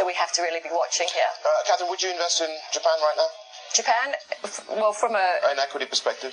that we have to really be watching here. Uh, Catherine, would you invest in Japan right now? Japan, well, from a an equity perspective.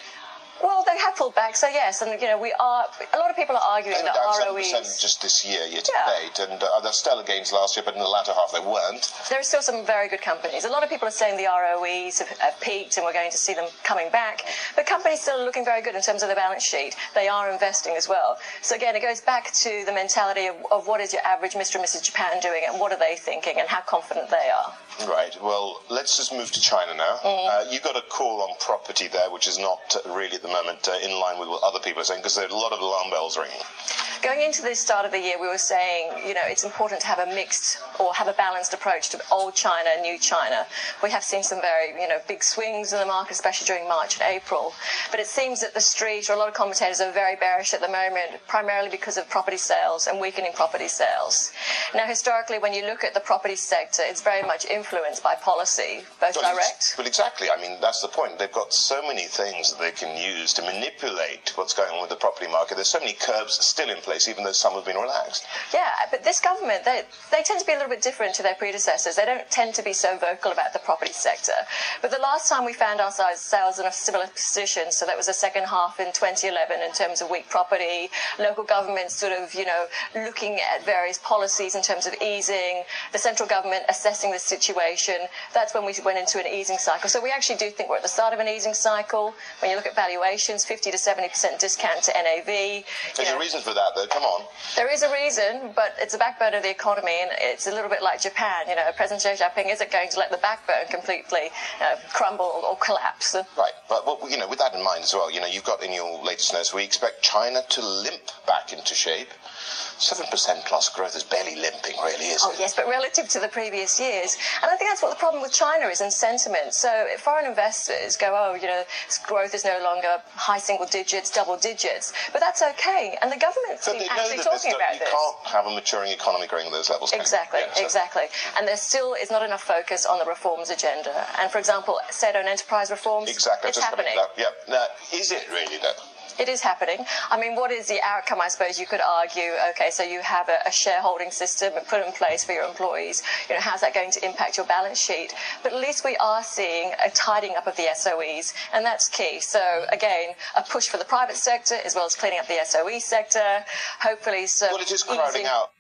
Well, they have pulled back, so yes, and you know we are. A lot of people are arguing that down ROEs. 7% just this year, year to Yeah. date, and uh, there were stellar gains last year, but in the latter half they weren't. There are still some very good companies. A lot of people are saying the ROEs have, have peaked and we're going to see them coming back. But companies still are looking very good in terms of the balance sheet. They are investing as well. So again, it goes back to the mentality of, of what is your average Mr. and Mrs. Japan doing and what are they thinking and how confident they are. Right. Well, let's just move to China now. Mm. Uh, you got a call on property there, which is not uh, really at the moment uh, in line with what other people are saying, because there are a lot of alarm bells ringing. Going into the start of the year, we were saying, you know, it's important to have a mixed or have a balanced approach to old China and new China. We have seen some very, you know, big swings in the market, especially during March and April. But it seems that the street or a lot of commentators are very bearish at the moment, primarily because of property sales and weakening property sales. Now, historically, when you look at the property sector, it's very much influenced by policy, both Well, direct. Well, exactly. I mean, that's the point. They've got so many things that they can use to manipulate what's going on with the property market. There's so many curbs still in place, even though some have been relaxed. Yeah, but this government, they, they tend to be a little bit different to their predecessors. They don't tend to be so vocal about the property sector. But the last time we found ourselves in a similar position, so that was the second half in 2011 in terms of weak property, local governments sort of, you know, looking at various policies in terms of easing, the central government assessing the situation. That's when we went into an easing cycle. So we actually do think we're at the start of an easing cycle. When you look at valuations, 50 to 70% discount to NAV. you There's know. a reason for that, though. Come on. There is a reason, but it's a backbone of the economy, and it's a little bit like Japan. You know, President Xi Jinping isn't going to let the backbone completely uh, crumble or collapse. Right, but what, you know, with that in mind as well, you know, you've got in your latest notes, we expect China to limp back into shape. Seven percent plus growth is barely limping, really, is Oh it? yes, but relative to the previous years, and I think that's what the problem with China is in sentiment. So foreign investors go, oh, you know, growth is no longer high single digits, double digits, but that's okay, and the government But seem they know actually talking about you this. can't have a maturing economy growing at those levels. Exactly, Yeah, so- exactly. And there still is not enough focus on the reforms agenda. And for example, state-owned enterprise reforms, Exactly. it's happening. Yeah. Now, is it really though? It is happening. I mean, what is the outcome? I suppose you could argue. Okay, so you have a, a shareholding system put in place for your employees. You know, how's that going to impact your balance sheet? But at least we are seeing a tidying up of the SOEs, and that's key. So again, a push for the private sector as well as cleaning up the SOE sector. Hopefully, so Well, it is crowding easing- out